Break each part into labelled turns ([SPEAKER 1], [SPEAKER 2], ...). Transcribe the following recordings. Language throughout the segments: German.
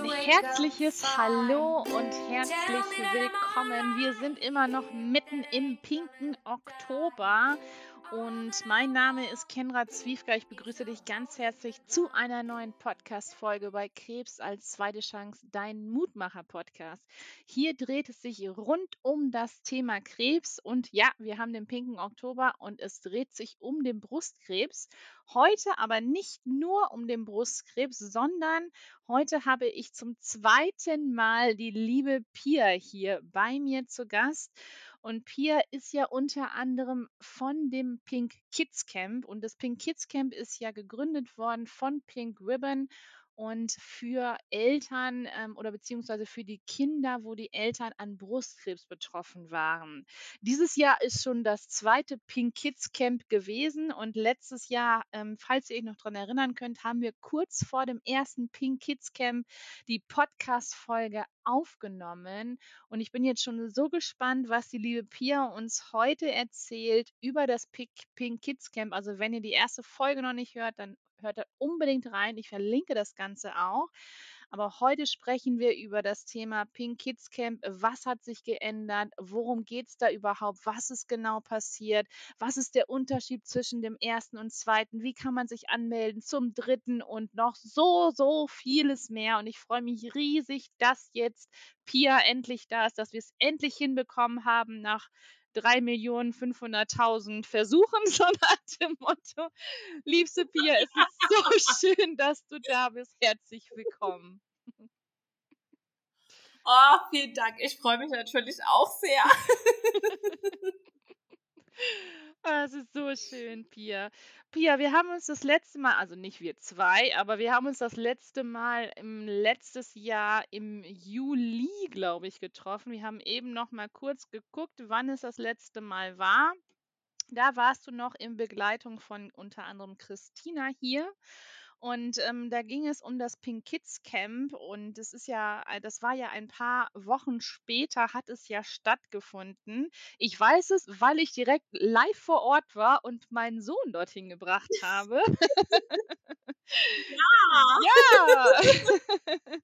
[SPEAKER 1] Ein herzliches Hallo und herzlich willkommen. Wir sind immer noch mitten im pinken Oktober und mein Name ist Kenra Zwiefka. Ich begrüße dich ganz herzlich zu einer neuen Podcast-Folge bei Krebs als zweite Chance, dein Mutmacher-Podcast. Hier dreht es sich rund um das Thema Krebs und ja, wir haben den pinken Oktober und es dreht sich um den Brustkrebs. Heute aber nicht nur um den Brustkrebs, sondern heute habe ich zum zweiten Mal die liebe Pia hier bei mir zu Gast. Und Pia ist ja unter anderem von dem Pink Kids Camp. Und das Pink Kids Camp ist ja gegründet worden von Pink Ribbon und für Eltern ähm, oder beziehungsweise für die Kinder, wo die Eltern an Brustkrebs betroffen waren. Dieses Jahr ist schon das zweite Pink Kids Camp gewesen und letztes Jahr, ähm, falls ihr euch noch daran erinnern könnt, haben wir kurz vor dem ersten Pink Kids Camp die Podcast-Folge aufgenommen und ich bin jetzt schon so gespannt, was die liebe Pia uns heute erzählt über das Pink, Pink Kids Camp. Also wenn ihr die erste Folge noch nicht hört, dann hört da unbedingt rein. Ich verlinke das Ganze auch. Aber heute sprechen wir über das Thema Pink Kids Camp. Was hat sich geändert? Worum geht es da überhaupt? Was ist genau passiert? Was ist der Unterschied zwischen dem ersten und zweiten? Wie kann man sich anmelden zum dritten und noch so, so vieles mehr? Und ich freue mich riesig, dass jetzt Pia endlich da ist, dass wir es endlich hinbekommen haben nach 3.500.000 Versuchen, so nach dem Motto. Liebste Pia, es ist so schön, dass du da bist. Herzlich willkommen.
[SPEAKER 2] Oh, vielen Dank. Ich freue mich natürlich auch sehr.
[SPEAKER 1] Ah, es ist so schön, Pia. Pia, wir haben uns das letzte Mal, also nicht wir zwei, aber wir haben uns das letzte Mal im letztes Jahr im Juli, glaube ich, getroffen. Wir haben eben noch mal kurz geguckt, wann es das letzte Mal war. Da warst du noch in Begleitung von unter anderem Christina hier. Und ähm, da ging es um das Pink Kids Camp und es ist ja, äh, das war ja ein paar Wochen später, hat es ja stattgefunden. Ich weiß es, weil ich direkt live vor Ort war und meinen Sohn dorthin gebracht habe.
[SPEAKER 2] ja.
[SPEAKER 1] ja.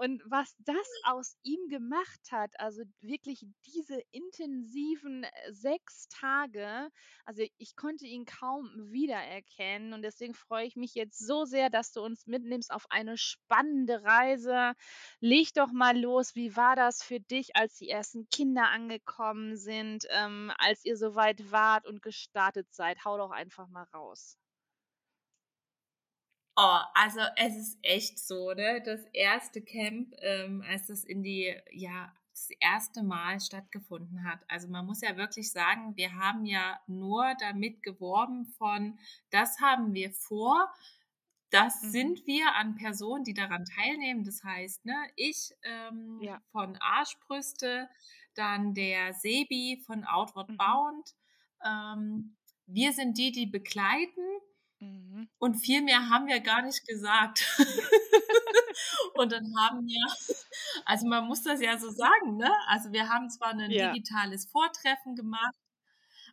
[SPEAKER 1] Und was das aus ihm gemacht hat, also wirklich diese intensiven äh, sechs Tage, also ich konnte ihn kaum wiedererkennen und deswegen freue ich mich jetzt so sehr, dass du uns mitnimmst auf eine spannende Reise. Leg doch mal los, wie war das für dich, als die ersten Kinder angekommen sind, ähm, als ihr soweit wart und gestartet seid? Hau doch einfach mal raus.
[SPEAKER 2] Oh, also es ist echt so, ne? Das erste Camp, ähm, als es in die, ja, das erste Mal stattgefunden hat. Also man muss ja wirklich sagen, wir haben ja nur damit geworben von, das haben wir vor, das mhm. sind wir an Personen, die daran teilnehmen. Das heißt, ne, ich ähm, ja. von Arschbrüste, dann der Sebi von Outward mhm. Bound. Ähm, wir sind die, die begleiten Mhm. Und viel mehr haben wir gar nicht gesagt. und dann haben wir, also man muss das ja so sagen, ne? Also wir haben zwar ein ja. digitales Vortreffen gemacht,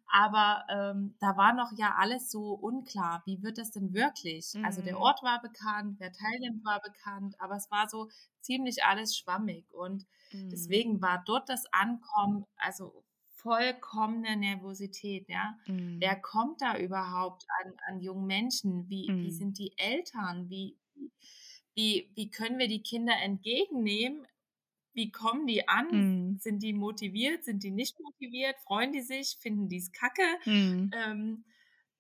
[SPEAKER 2] aber ähm, da war noch ja alles so unklar. Wie wird das denn wirklich? Mhm. Also der mhm. Ort war bekannt, wer teilnimmt war bekannt, aber es war so ziemlich alles schwammig und mhm. deswegen war dort das Ankommen, also vollkommene Nervosität, ja. Mhm. Wer kommt da überhaupt an, an jungen Menschen? Wie, mhm. wie sind die Eltern? Wie, wie, wie können wir die Kinder entgegennehmen? Wie kommen die an? Mhm. Sind die motiviert? Sind die nicht motiviert? Freuen die sich? Finden die es kacke? Mhm. Ähm,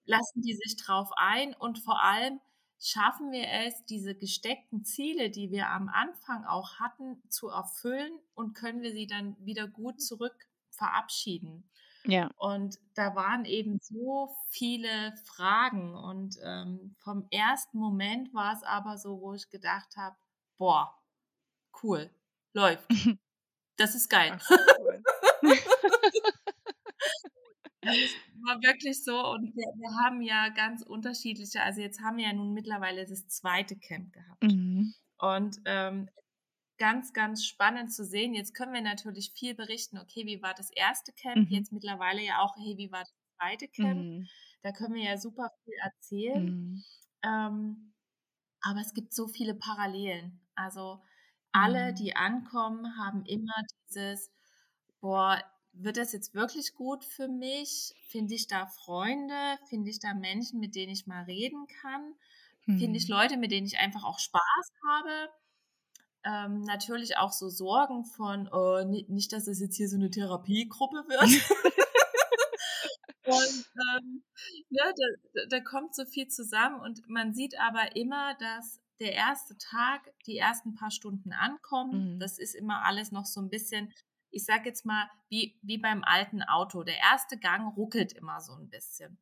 [SPEAKER 2] lassen die sich drauf ein? Und vor allem, schaffen wir es, diese gesteckten Ziele, die wir am Anfang auch hatten, zu erfüllen und können wir sie dann wieder gut zurück verabschieden. Ja. Und da waren eben so viele Fragen. Und ähm, vom ersten Moment war es aber so, wo ich gedacht habe, boah, cool, läuft. Das ist geil. Ach, cool. das war wirklich so. Und wir, wir, haben ja ganz unterschiedliche, also jetzt haben wir ja nun mittlerweile das zweite Camp gehabt. Mhm. Und ähm, ganz, ganz spannend zu sehen. Jetzt können wir natürlich viel berichten, okay, wie war das erste Camp? Mhm. Jetzt mittlerweile ja auch, hey, wie war das zweite Camp? Mhm. Da können wir ja super viel erzählen. Mhm. Ähm, aber es gibt so viele Parallelen. Also alle, mhm. die ankommen, haben immer dieses, boah, wird das jetzt wirklich gut für mich? Finde ich da Freunde? Finde ich da Menschen, mit denen ich mal reden kann? Finde ich mhm. Leute, mit denen ich einfach auch Spaß habe? Ähm, natürlich auch so Sorgen von, oh, nicht, dass es jetzt hier so eine Therapiegruppe wird. und ähm, ne, da, da kommt so viel zusammen und man sieht aber immer, dass der erste Tag, die ersten paar Stunden ankommen. Mhm. Das ist immer alles noch so ein bisschen ich sage jetzt mal, wie, wie beim alten Auto. Der erste Gang ruckelt immer so ein bisschen.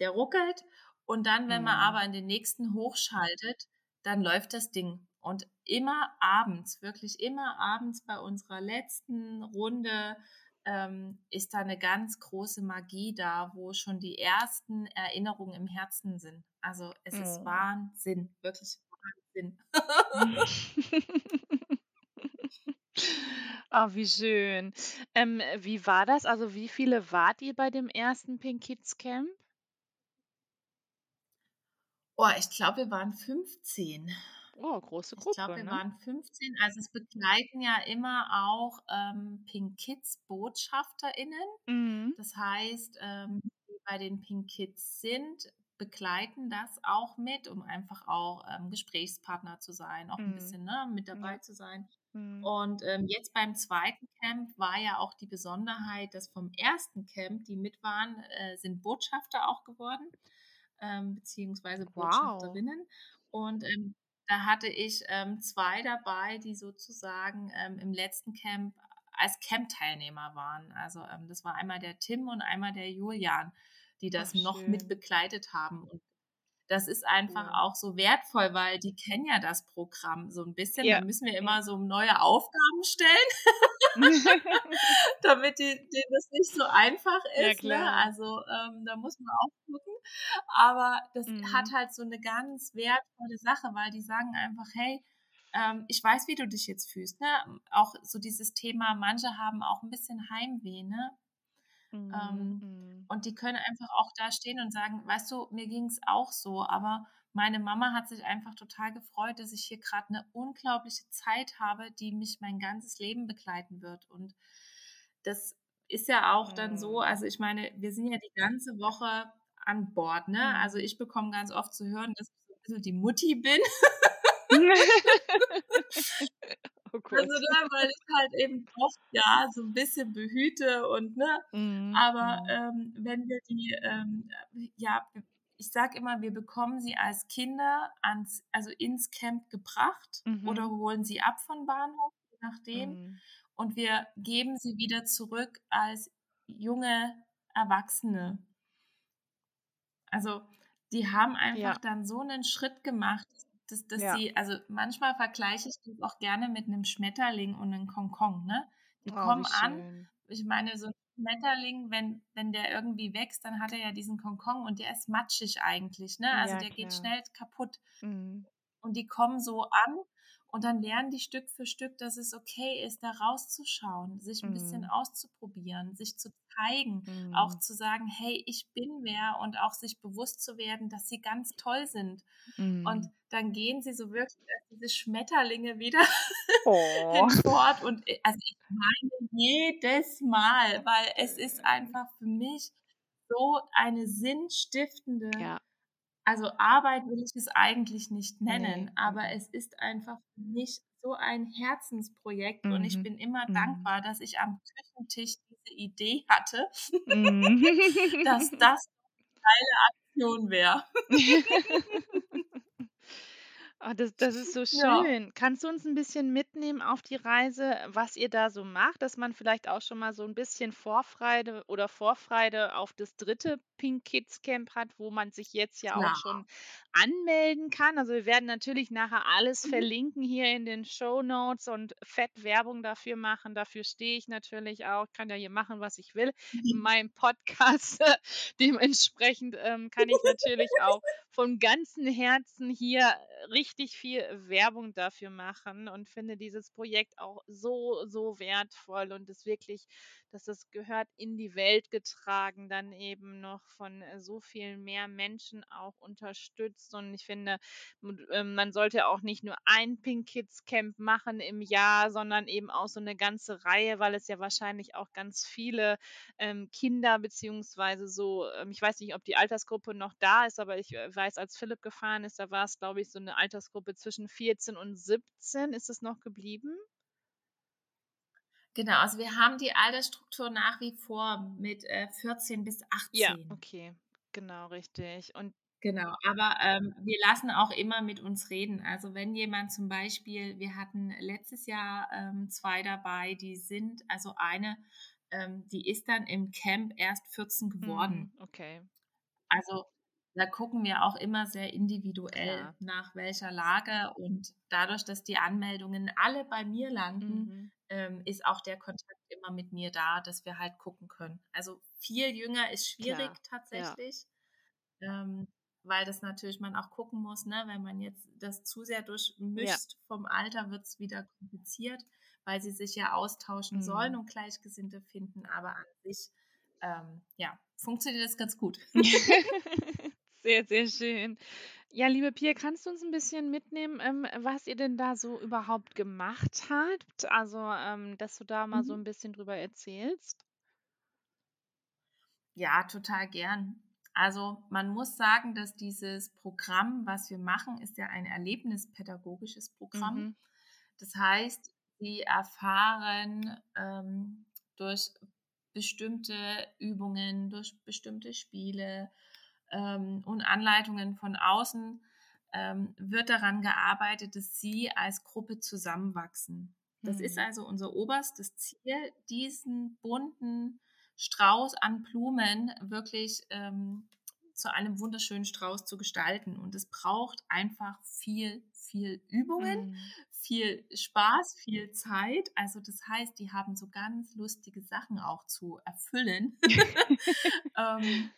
[SPEAKER 2] Der ruckelt und dann, wenn man mhm. aber in den nächsten hochschaltet, dann läuft das Ding. Und immer abends, wirklich immer abends bei unserer letzten Runde ähm, ist da eine ganz große Magie da, wo schon die ersten Erinnerungen im Herzen sind. Also es mhm. ist Wahnsinn, wirklich Wahnsinn.
[SPEAKER 1] Ah, wie schön. Ähm, wie war das? Also, wie viele wart ihr bei dem ersten Pink Kids Camp?
[SPEAKER 2] Oh, ich glaube, wir waren 15.
[SPEAKER 1] Oh, große
[SPEAKER 2] Ich glaube, wir ne? waren 15. Also es begleiten ja immer auch ähm, Pink Kids BotschafterInnen. Mhm. Das heißt, ähm, die bei den Pink Kids sind, begleiten das auch mit, um einfach auch ähm, Gesprächspartner zu sein, auch ein mhm. bisschen ne, mit dabei Ja. zu sein. Mhm. Und ähm, jetzt beim zweiten Camp war ja auch die Besonderheit, dass vom ersten Camp, die mit waren, äh, sind Botschafter auch geworden, ähm, beziehungsweise Wow. Botschafterinnen. Und ähm, da hatte ich ähm, zwei dabei, die sozusagen ähm, im letzten Camp als Camp-Teilnehmer waren. Also ähm, das war einmal der Tim und einmal der Julian, die das Ach, noch mit begleitet haben. Und das ist einfach ja. auch so wertvoll, weil die kennen ja das Programm so ein bisschen. Ja. Da müssen wir immer so neue Aufgaben stellen, damit die, denen das nicht so einfach ist. Ja, ne? Also ähm, da muss man auch gucken. Aber das mhm. hat halt so eine ganz wertvolle Sache, weil die sagen einfach, hey, ähm, ich weiß, wie du dich jetzt fühlst. Ne? Auch so dieses Thema, manche haben auch ein bisschen Heimweh, ne? Mhm. Ähm, mhm. und die können einfach auch da stehen und sagen, weißt du, mir ging es auch so, aber meine Mama hat sich einfach total gefreut, dass ich hier gerade eine unglaubliche Zeit habe, die mich mein ganzes Leben begleiten wird. Und das ist ja auch dann so, mhm. also ich meine, wir sind ja die ganze Woche an Bord, ne? Also ich bekomme ganz oft zu hören, dass ich so ein bisschen die Mutti bin. Oh also ne, weil ich halt eben oft ja so ein bisschen behüte und ne, mhm. aber mhm. ähm, wenn wir die, ähm, ja, ich sag immer, wir bekommen sie als Kinder ans, also ins Camp gebracht mhm. oder holen sie ab von Bahnhof, je nachdem, mhm. und wir geben sie wieder zurück als junge Erwachsene. Also die haben einfach ja. dann so einen Schritt gemacht, dass, dass ja. sie, also manchmal vergleiche ich das auch gerne mit einem Schmetterling und einem Konkon, ne? Die oh, kommen an. Ich meine, so ein Schmetterling, wenn, wenn der irgendwie wächst, dann hat er ja diesen Konkon und der ist matschig eigentlich, ne? Also ja, der klar. geht schnell kaputt. Mhm. Und die kommen so an und dann lernen die Stück für Stück, dass es okay ist, da rauszuschauen, sich ein mm. bisschen mhm. auszuprobieren, sich zu zeigen, mm. auch zu sagen, hey, ich bin wer und auch sich bewusst zu werden, dass sie ganz toll sind. Mm. Und dann gehen sie so wirklich als diese Schmetterlinge wieder oh. hinfort. Und äh, also ich meine jedes Mal, weil es ist einfach für mich so eine sinnstiftende ja also Arbeit will ich es eigentlich nicht nennen, nee. aber es ist einfach für mich so ein Herzensprojekt mhm. und ich mhm. bin immer mhm. dankbar, dass ich am Küchentisch diese Idee hatte, mhm. dass das eine geile Aktion wäre.
[SPEAKER 1] Oh, das, das ist so schön. Ja. Kannst du uns ein bisschen mitnehmen auf die Reise, was ihr da so macht, dass man vielleicht auch schon mal so ein bisschen Vorfreude oder Vorfreude auf das dritte Pink Kids Camp hat, wo man sich jetzt ja auch schon anmelden kann. Also wir werden natürlich nachher alles mhm. verlinken hier in den Show Notes und fett Werbung dafür machen. Dafür stehe ich natürlich auch. Ich kann ja hier machen, was ich will in meinem Podcast. Dementsprechend ähm, kann ich natürlich auch von ganzem Herzen hier richtig richtig viel Werbung dafür machen und finde dieses Projekt auch so, so wertvoll und es wirklich, dass das gehört in die Welt getragen, dann eben noch von äh, so vielen mehr Menschen auch unterstützt. Und ich finde, ähm, man sollte auch nicht nur ein Pink Kids Camp machen im Jahr, sondern eben auch so eine ganze Reihe, weil es ja wahrscheinlich auch ganz viele ähm, Kinder beziehungsweise so, ähm, ich weiß nicht, ob die Altersgruppe noch da ist, aber ich äh, weiß, als Philipp gefahren ist, da war es, glaube ich, so eine Altersgruppe zwischen 14 und 17. Ist es noch geblieben?
[SPEAKER 2] Genau, also wir haben die Altersstruktur nach wie vor mit äh, 14 bis 18.
[SPEAKER 1] Ja, okay, genau, richtig. Und
[SPEAKER 2] Genau, aber ähm, wir lassen auch immer mit uns reden. Also wenn jemand zum Beispiel, wir hatten letztes Jahr ähm, zwei dabei, die sind, also eine, ähm, die ist dann im Camp erst 14 geworden.
[SPEAKER 1] Mm, okay.
[SPEAKER 2] Also da gucken wir auch immer sehr individuell Klar. nach welcher Lage und dadurch, dass die Anmeldungen alle bei mir landen, mhm. ähm, ist auch der Kontakt immer mit mir da, dass wir halt gucken können. Also viel jünger ist schwierig Klar. tatsächlich. Ja. Ähm, weil das natürlich man auch gucken muss, ne? wenn man jetzt das zu sehr durchmischt ja. vom Alter, wird es wieder kompliziert, weil sie sich ja austauschen mhm. sollen und Gleichgesinnte finden, aber an sich, ähm, ja, funktioniert das ganz gut.
[SPEAKER 1] sehr, sehr schön. Ja, liebe Pia, kannst du uns ein bisschen mitnehmen, ähm, was ihr denn da so überhaupt gemacht habt? Also, ähm, dass du da mal mhm. so ein bisschen drüber erzählst.
[SPEAKER 2] Ja, total gern. Also man muss sagen, dass dieses Programm, was wir machen, ist ja ein erlebnispädagogisches Programm. Mhm. Das heißt, sie erfahren ähm, durch bestimmte Übungen, durch bestimmte Spiele ähm, und Anleitungen von außen, ähm, wird daran gearbeitet, dass sie als Gruppe zusammenwachsen. Das mhm. ist also unser oberstes Ziel, diesen bunten Strauß an Blumen wirklich ähm, zu einem wunderschönen Strauß zu gestalten. Und es braucht einfach viel, viel Übungen, mhm. viel Spaß, viel Zeit. Also das heißt, die haben so ganz lustige Sachen auch zu erfüllen. ähm,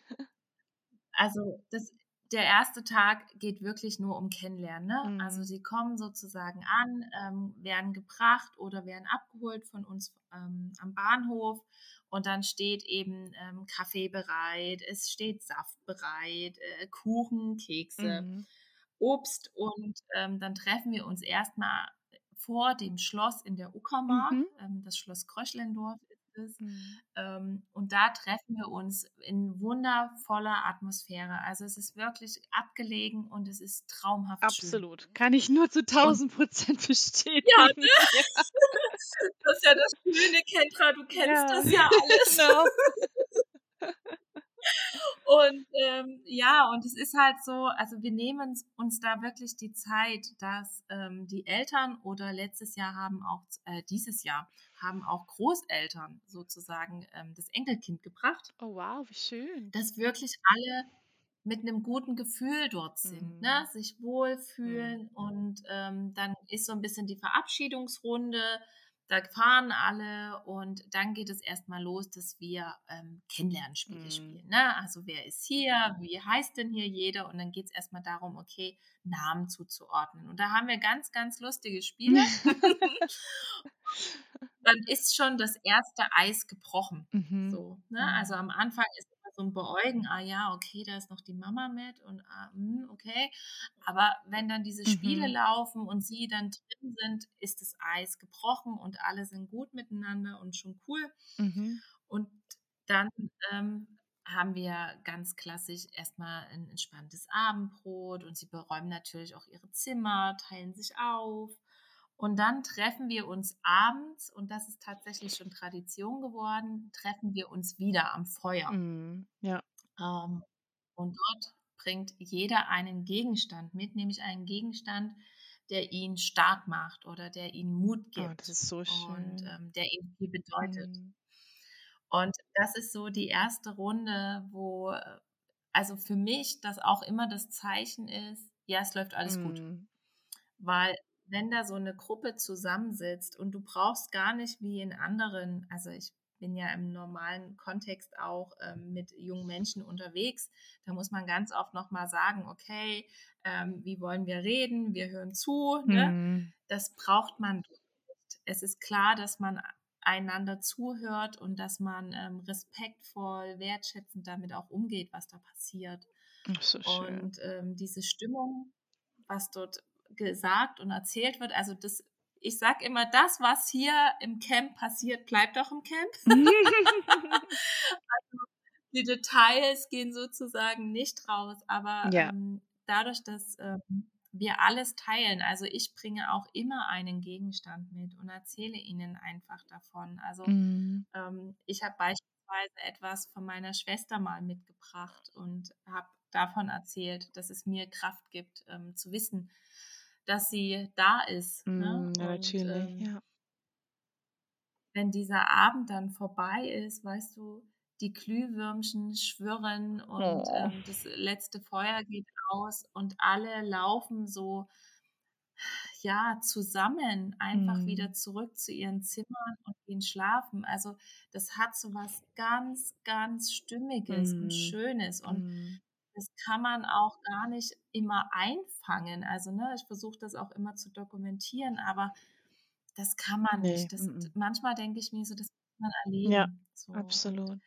[SPEAKER 2] also das der erste Tag geht wirklich nur um Kennenlernen. Ne? Also mhm. Also sie kommen sozusagen an, ähm, werden gebracht oder werden abgeholt von uns ähm, am Bahnhof und dann steht eben ähm, Kaffee bereit, es steht Saft bereit, äh, Kuchen, Kekse, mhm. Obst und ähm, dann treffen wir uns erstmal vor dem Schloss in der Uckermark, mhm. Ähm, das Schloss Kröchlendorf ist. Mhm. Ähm, und da treffen wir uns in wundervoller Atmosphäre. Also es ist wirklich abgelegen und es ist traumhaft.
[SPEAKER 1] Absolut. Schön. Kann ich nur zu 1000 Prozent bestätigen.
[SPEAKER 2] Ja, ne? ja. Das ist ja das Schöne, Kendra, du kennst ja. das ja alles. Genau. Und ähm, ja, und es ist halt so, also wir nehmen uns da wirklich die Zeit, dass ähm, die Eltern oder letztes Jahr haben auch, äh, dieses Jahr haben auch Großeltern sozusagen ähm, das Enkelkind gebracht.
[SPEAKER 1] Oh wow, wie schön.
[SPEAKER 2] Dass wirklich alle mit einem guten Gefühl dort sind, ne? mhm. ne? sich wohlfühlen mhm. und ähm, dann ist so ein bisschen die Verabschiedungsrunde da fahren alle und dann geht es erstmal los, dass wir ähm, Kennenlernspiele mhm. spielen. Ne? Also wer ist hier, wie heißt denn hier jeder? Und dann geht es erstmal darum, okay, Namen zuzuordnen. Und da haben wir ganz, ganz lustige Spiele. dann ist schon das erste Eis gebrochen. Mhm. So, ne? Also am Anfang ist so ein Beäugen, ah ja, okay, da ist noch die Mama mit und ah, mh, hm, okay. Aber wenn dann diese Spiele mhm. laufen und sie dann drin sind, ist das Eis gebrochen und alle sind gut miteinander und schon cool. Mhm. Und dann ähm, haben wir ganz klassisch erstmal ein entspanntes Abendbrot und sie beräumen natürlich auch ihre Zimmer, teilen sich auf. Und dann treffen wir uns abends, und das ist tatsächlich schon Tradition geworden, treffen wir uns wieder am Feuer.
[SPEAKER 1] Mm, ja.
[SPEAKER 2] Ähm, und dort bringt jeder einen Gegenstand mit, nämlich einen Gegenstand, der ihn stark macht oder der ihn Mut gibt. Oh,
[SPEAKER 1] das ist so schön.
[SPEAKER 2] Und ähm, der ihm viel bedeutet. Mm. Und das ist so die erste Runde, wo, also für mich das auch immer das Zeichen ist, ja, es läuft alles mm. gut. Weil wenn da so eine Gruppe zusammensitzt und du brauchst gar nicht wie in anderen, also ich bin ja im normalen Kontext auch ähm, mit jungen Menschen unterwegs. Da muss man ganz oft nochmal sagen, okay, ähm, wie wollen wir reden? Wir hören zu. Ne? Mhm. Das braucht man nicht. Es ist klar, dass man einander zuhört und dass man ähm, respektvoll, wertschätzend damit auch umgeht, was da passiert.
[SPEAKER 1] So
[SPEAKER 2] und ähm, diese Stimmung, was dort gesagt und erzählt wird, also das ich sage immer, das, was hier im Camp passiert, bleibt auch im Camp. also die Details gehen sozusagen nicht raus, aber ja. ähm, dadurch, dass ähm, wir alles teilen, also ich bringe auch immer einen Gegenstand mit und erzähle ihnen einfach davon. Also mhm. ähm, ich habe beispielsweise etwas von meiner Schwester mal mitgebracht und habe davon erzählt, dass es mir Kraft gibt, ähm, zu wissen, dass sie da ist.
[SPEAKER 1] Mm, ne? Ja, natürlich, ähm, ja.
[SPEAKER 2] Wenn dieser Abend dann vorbei ist, weißt du, die Glühwürmchen schwirren und oh. ähm, das letzte Feuer geht aus und alle laufen so ja zusammen einfach mm. wieder zurück zu ihren Zimmern und gehen schlafen. Also das hat so was ganz, ganz Stimmiges mm. und Schönes und mm das kann man auch gar nicht immer einfangen. Also, ne, ich versuche das auch immer zu dokumentieren, aber das kann man nee, nicht. Das, m -m. Manchmal denke ich mir so, das muss man erleben.
[SPEAKER 1] Ja, so. absolut.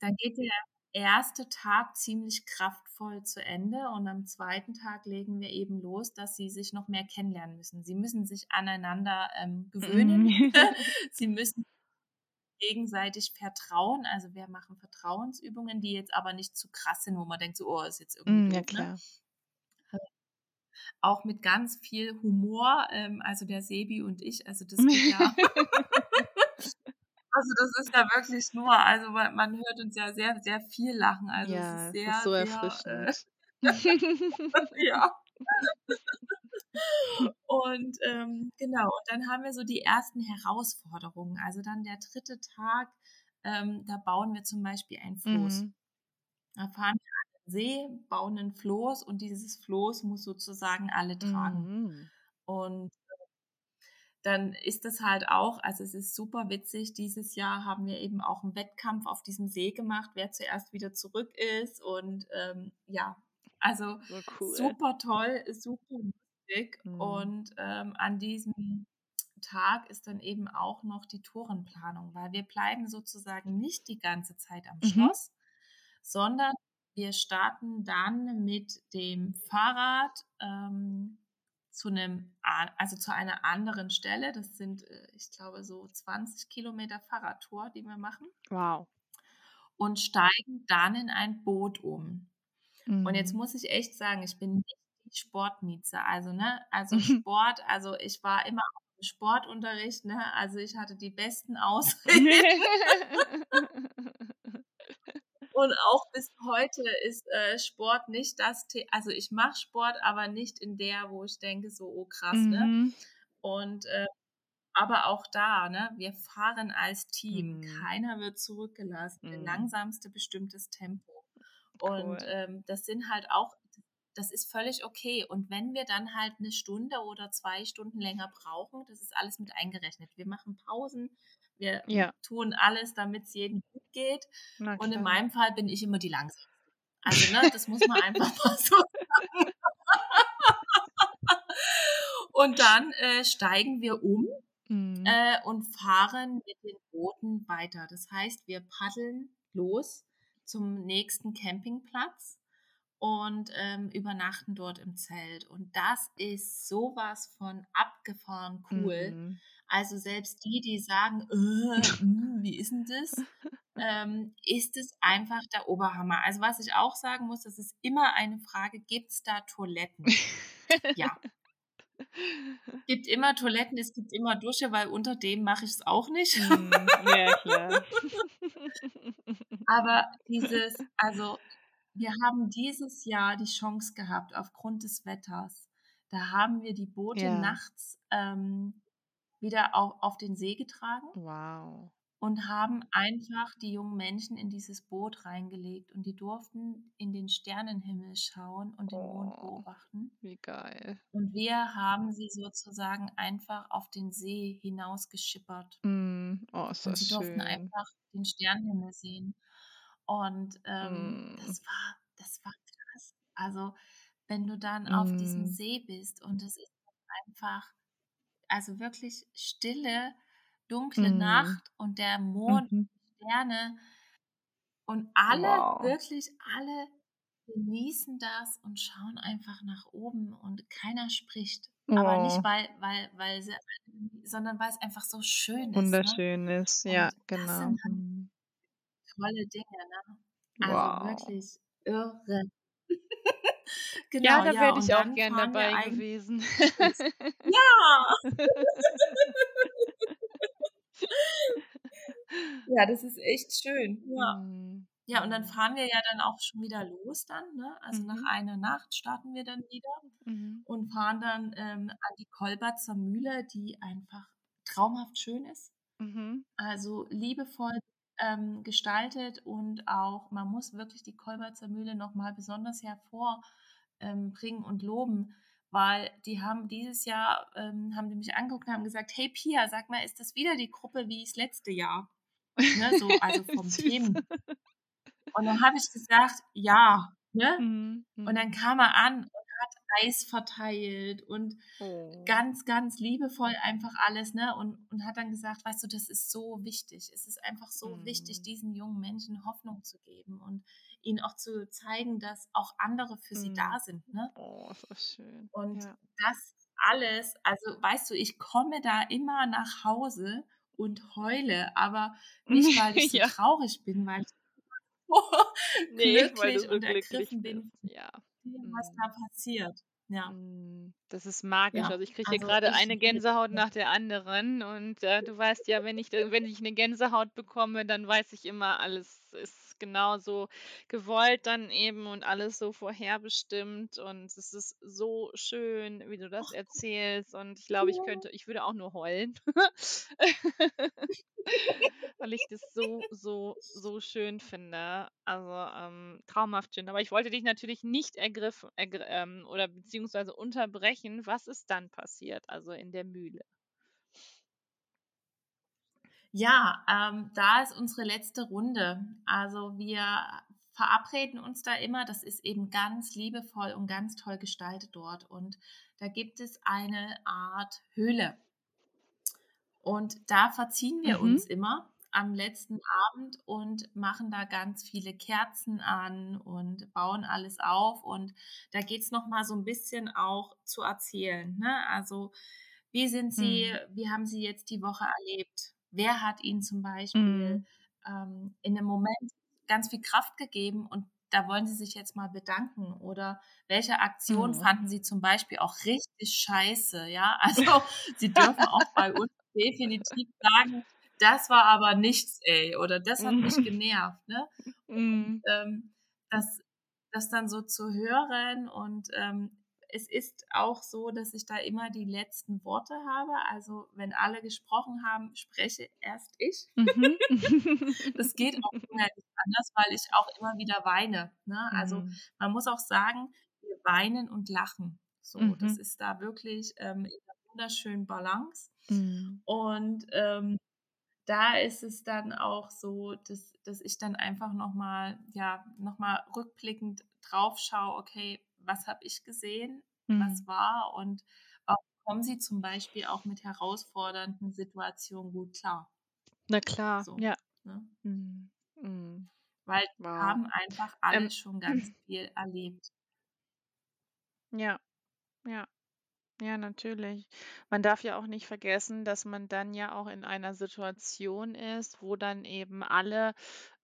[SPEAKER 2] Dann geht der erste Tag ziemlich kraftvoll zu Ende und am zweiten Tag legen wir eben los, dass sie sich noch mehr kennenlernen müssen. Sie müssen sich aneinander ähm, gewöhnen. Mhm. sie müssen gegenseitig vertrauen. Also wir machen Vertrauensübungen, die jetzt aber nicht zu krass sind, wo man denkt, so, oh, ist jetzt irgendwie mm, ja, ne? klar. Ne? Auch mit ganz viel Humor, ähm, also der Sebi und ich, also das geht ja. Also das ist ja wirklich nur, also man hört uns ja sehr, sehr viel lachen. Also ja, es ist sehr, ist so erfrischend. Äh, ja. Und ähm, genau, und dann haben wir so die ersten Herausforderungen. Also dann der dritte Tag, ähm, da bauen wir zum Beispiel ein Floß. Mhm. Da fahren wir an den See, bauen ein Floß und dieses Floß muss sozusagen alle tragen. Mhm. Und dann ist das halt auch, also es ist super witzig. Dieses Jahr haben wir eben auch einen Wettkampf auf diesem See gemacht, wer zuerst wieder zurück ist. Und ähm, ja, also cool. super toll, super lustig. Mhm. Und ähm, an diesem Tag ist dann eben auch noch die Tourenplanung, weil wir bleiben sozusagen nicht die ganze Zeit am mhm. Schloss, sondern wir starten dann mit dem Fahrrad ähm, zu einem, also zu einer anderen Stelle. Das sind, äh, ich glaube, so 20 Kilometer Fahrradtour, die wir machen.
[SPEAKER 1] Wow.
[SPEAKER 2] Und steigen dann in ein Boot um. Mhm. Und jetzt mhm. muss ich echt sagen, ich bin nicht Sportmieze. Also, ne, also Sport, also ich war immer im Sportunterricht, ne, also ich hatte die besten Ausreden. Und auch bis heute ist äh, Sport nicht das Thema. Also ich mache Sport, aber nicht in der, wo ich denke, so, oh krass, ne? mhm. ne? Und äh, aber auch da, ne, wir fahren als Team. Mhm. Keiner wird zurückgelassen. Mhm. Langsamste bestimmtes Tempo. Und ähm, das sind halt auch, das ist völlig okay. Und wenn wir dann halt eine Stunde oder zwei Stunden länger brauchen, das ist alles mit eingerechnet. Wir machen Pausen, wir ja. tun alles, damit es jedem gut geht. Und in meinem Fall bin ich immer die Langsamste. Also, ne, das muss man einfach mal so sagen. Und dann äh, steigen wir um mhm. äh, und fahren mit den Booten weiter. Das heißt, wir paddeln los zum nächsten Campingplatz und ähm, übernachten dort im Zelt. Und das ist sowas von abgefahren cool. Mhm. Also selbst die, die sagen, äh, mh, hm, wie ist denn das? ähm, ist es einfach der Oberhammer. Also was ich auch sagen muss, das ist immer eine Frage, gibt es da Toiletten? ja. gibt immer Toiletten, es gibt immer Dusche, weil unter dem mache ich es auch nicht. Mm, ja, klar. Aber dieses, also wir haben dieses Jahr die Chance gehabt, aufgrund des Wetters. Da haben wir die Boote ja. nachts ähm, wieder auf, auf den See getragen.
[SPEAKER 1] Wow.
[SPEAKER 2] Und haben einfach die jungen Menschen in dieses Boot reingelegt und die durften in den Sternenhimmel schauen und den oh, Mond beobachten.
[SPEAKER 1] Wie geil.
[SPEAKER 2] Und wir haben sie sozusagen einfach auf den See hinausgeschippert.
[SPEAKER 1] Mm. Oh, ist
[SPEAKER 2] Und
[SPEAKER 1] das
[SPEAKER 2] sie durften
[SPEAKER 1] schön.
[SPEAKER 2] einfach den Sternenhimmel sehen. Und ähm,
[SPEAKER 1] Mhm.
[SPEAKER 2] das war, das war krass. Also, wenn du dann auf diesem
[SPEAKER 1] Mhm.
[SPEAKER 2] See bist und es ist einfach, also wirklich stille, dunkle
[SPEAKER 1] Mhm.
[SPEAKER 2] Nacht und der Mond,
[SPEAKER 1] Mhm.
[SPEAKER 2] Sterne und alle,
[SPEAKER 1] Wow.
[SPEAKER 2] wirklich alle genießen das und schauen einfach nach oben und keiner spricht. Aber nicht,
[SPEAKER 1] Oh,
[SPEAKER 2] weil, weil, weil sie, sondern weil es einfach so schön ist. Ne?
[SPEAKER 1] wunderschön ist. Ja,
[SPEAKER 2] Und das
[SPEAKER 1] genau.
[SPEAKER 2] sind halt
[SPEAKER 1] Mhm.
[SPEAKER 2] Tolle Dinge, ne? Also
[SPEAKER 1] Wow.
[SPEAKER 2] wirklich irre.
[SPEAKER 1] Ja,
[SPEAKER 2] genau,
[SPEAKER 1] da
[SPEAKER 2] ja.
[SPEAKER 1] wäre ich auch gern dabei gewesen.
[SPEAKER 2] Ja! ja, das ist echt schön. Ja.
[SPEAKER 1] Mhm.
[SPEAKER 2] Ja, und dann
[SPEAKER 1] Mhm.
[SPEAKER 2] fahren wir ja dann auch schon wieder los dann, ne? Also nach
[SPEAKER 1] Mhm.
[SPEAKER 2] einer Nacht starten wir dann wieder
[SPEAKER 1] Mhm.
[SPEAKER 2] und fahren dann ähm, an die Kolberzer Mühle, die einfach traumhaft schön ist.
[SPEAKER 1] Mhm.
[SPEAKER 2] Also liebevoll ähm, gestaltet und auch, man muss wirklich die Kolberzer Mühle nochmal besonders hervorbringen ähm, und loben, weil die haben dieses Jahr, ähm, haben die mich angeguckt und haben gesagt, hey Pia, sag mal, ist das wieder die Gruppe wie das letzte Jahr? Ne, so, also vom. Themen. Und dann habe ich gesagt, ja, ne?
[SPEAKER 1] Mhm.
[SPEAKER 2] Und dann
[SPEAKER 1] Mhm.
[SPEAKER 2] kam er an und hat Eis verteilt und
[SPEAKER 1] Oh.
[SPEAKER 2] ganz, ganz liebevoll einfach alles, ne? Und, und hat dann gesagt, weißt du, das ist so wichtig. Es ist einfach so wichtig,
[SPEAKER 1] Mhm.
[SPEAKER 2] diesen jungen Menschen Hoffnung zu geben und ihnen auch zu zeigen, dass auch andere für sie
[SPEAKER 1] Mhm.
[SPEAKER 2] da sind, ne?
[SPEAKER 1] Oh, ist das schön.
[SPEAKER 2] Und
[SPEAKER 1] Ja.
[SPEAKER 2] das alles, also weißt du, ich komme da immer nach Hause und heule, aber nicht, weil ich so
[SPEAKER 1] Ja.
[SPEAKER 2] traurig bin, weil ich so
[SPEAKER 1] Nee, weil
[SPEAKER 2] glücklich
[SPEAKER 1] so
[SPEAKER 2] und ergriffen bin.
[SPEAKER 1] Ja.
[SPEAKER 2] Dem, was
[SPEAKER 1] Mhm.
[SPEAKER 2] da passiert. Ja,
[SPEAKER 1] Mm, Das ist magisch.
[SPEAKER 2] ja.
[SPEAKER 1] Also ich kriege hier
[SPEAKER 2] Also
[SPEAKER 1] gerade
[SPEAKER 2] ich
[SPEAKER 1] eine Gänsehaut nach der anderen und äh, du weißt ja, wenn ich, wenn ich eine Gänsehaut bekomme, dann weiß ich immer, alles ist genauso gewollt dann eben und alles so vorherbestimmt und es ist so schön, wie du das erzählst und ich glaube, ich könnte, ich würde auch nur heulen. Weil ich das so, so, so schön finde. Also ähm, traumhaft schön. Aber ich wollte dich natürlich nicht ergriffen ergr ähm, oder beziehungsweise unterbrechen. Was ist dann passiert, also in der Mühle?
[SPEAKER 2] Ja, ähm, da ist unsere letzte Runde. Also wir verabreden uns da immer. Das ist eben ganz liebevoll und ganz toll gestaltet dort. Und da gibt es eine Art Höhle. Und da verziehen wir
[SPEAKER 1] Mhm.
[SPEAKER 2] uns immer am letzten Abend und machen da ganz viele Kerzen an und bauen alles auf. Und da geht es nochmal so ein bisschen auch zu erzählen. Ne? Also, wie sind Sie,
[SPEAKER 1] Mhm.
[SPEAKER 2] wie haben Sie jetzt die Woche erlebt? Wer hat Ihnen zum Beispiel
[SPEAKER 1] Mhm.
[SPEAKER 2] ähm, in einem Moment ganz viel Kraft gegeben und da wollen Sie sich jetzt mal bedanken? Oder welche Aktion
[SPEAKER 1] Oh.
[SPEAKER 2] fanden Sie zum Beispiel auch richtig scheiße? Ja, also Sie dürfen auch bei uns definitiv sagen, das war aber nichts, ey, oder das hat mich genervt, ne?
[SPEAKER 1] Mhm.
[SPEAKER 2] Ähm, das, das dann so zu hören und ähm, es ist auch so, dass ich da immer die letzten Worte habe. Also wenn alle gesprochen haben, spreche erst ich.
[SPEAKER 1] Mhm.
[SPEAKER 2] Das geht auch anders, weil ich auch immer wieder weine. Ne? Also
[SPEAKER 1] Mhm.
[SPEAKER 2] man muss auch sagen, wir weinen und lachen. So, das
[SPEAKER 1] Mhm.
[SPEAKER 2] ist da wirklich ähm, in einer wunderschönen Balance.
[SPEAKER 1] Mhm.
[SPEAKER 2] Und ähm, da ist es dann auch so, dass, dass ich dann einfach nochmal, ja, nochmal rückblickend drauf schaue, okay, was habe ich gesehen, was
[SPEAKER 1] Mhm.
[SPEAKER 2] war und warum kommen sie zum Beispiel auch mit herausfordernden Situationen gut klar.
[SPEAKER 1] Na klar,
[SPEAKER 2] So,
[SPEAKER 1] ja.
[SPEAKER 2] ne?
[SPEAKER 1] Mhm. Mhm.
[SPEAKER 2] Weil
[SPEAKER 1] Wow.
[SPEAKER 2] haben einfach alle
[SPEAKER 1] Ähm,
[SPEAKER 2] schon ganz viel erlebt.
[SPEAKER 1] ja, ja. Ja, natürlich. Man darf ja auch nicht vergessen, dass man dann ja auch in einer Situation ist, wo dann eben alle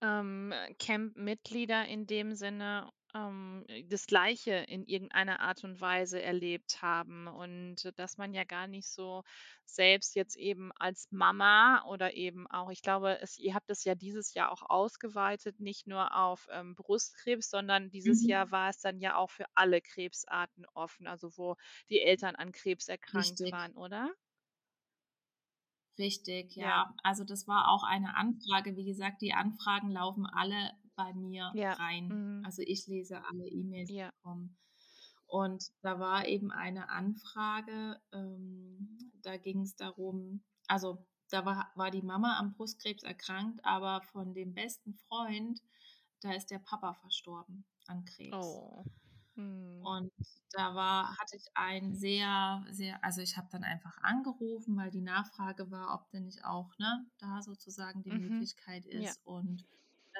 [SPEAKER 1] ähm, Camp-Mitglieder in dem Sinne ähm, das Gleiche in irgendeiner Art und Weise erlebt haben und dass man ja gar nicht so selbst jetzt eben als Mama oder eben auch, ich glaube, es, ihr habt es ja dieses Jahr auch ausgeweitet, nicht nur auf ähm, Brustkrebs, sondern dieses
[SPEAKER 2] Mhm.
[SPEAKER 1] Jahr war es dann ja auch für alle Krebsarten offen, also wo die Eltern an Krebs erkrankt
[SPEAKER 2] Richtig.
[SPEAKER 1] waren, oder?
[SPEAKER 2] Richtig,
[SPEAKER 1] Ja.
[SPEAKER 2] ja. Also das war auch eine Anfrage. Wie gesagt, die Anfragen laufen alle bei mir
[SPEAKER 1] Ja.
[SPEAKER 2] rein.
[SPEAKER 1] Mhm.
[SPEAKER 2] Also ich lese alle E-Mails, die
[SPEAKER 1] Ja.
[SPEAKER 2] kommen. Und da war eben eine Anfrage, ähm, da ging es darum, also da war, war die Mama am Brustkrebs erkrankt, aber von dem besten Freund, da ist der Papa verstorben an Krebs. Oh. Hm. Und da war, hatte ich ein sehr, sehr, also ich habe dann einfach angerufen, weil die Nachfrage war, ob denn nicht auch ne, da sozusagen die mhm. Möglichkeit ist. Ja. Und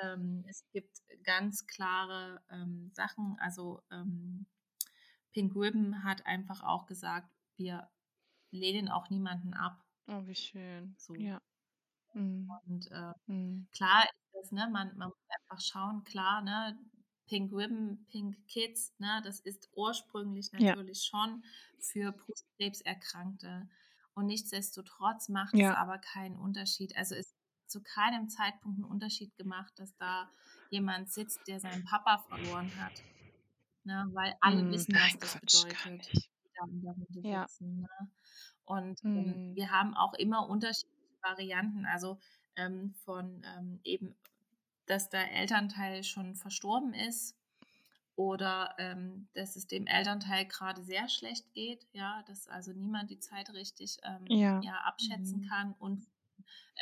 [SPEAKER 2] ähm, es gibt ganz klare ähm, Sachen. Also ähm, Pink Ribbon hat einfach auch gesagt, wir lehnen auch niemanden ab.
[SPEAKER 1] Oh, wie schön.
[SPEAKER 2] So. Ja. Mhm. Und äh, mhm. klar ist das, ne, man, man muss einfach schauen, klar, ne, Pink Ribbon, Pink Kids, ne, das ist ursprünglich natürlich ja. schon für Brustkrebserkrankte. Und nichtsdestotrotz macht ja. es aber keinen Unterschied. Also es zu keinem Zeitpunkt einen Unterschied gemacht, dass da jemand sitzt, der seinen Papa verloren hat. Ne, weil alle mm, wissen, was das Quatsch, bedeutet. Ja. sitzen, ne? Und mm. ähm, wir haben auch immer unterschiedliche Varianten. Also ähm, von ähm, eben dass der Elternteil schon verstorben ist oder ähm, dass es dem Elternteil gerade sehr schlecht geht, ja, dass also niemand die Zeit richtig ähm, ja. ja. abschätzen mhm. kann und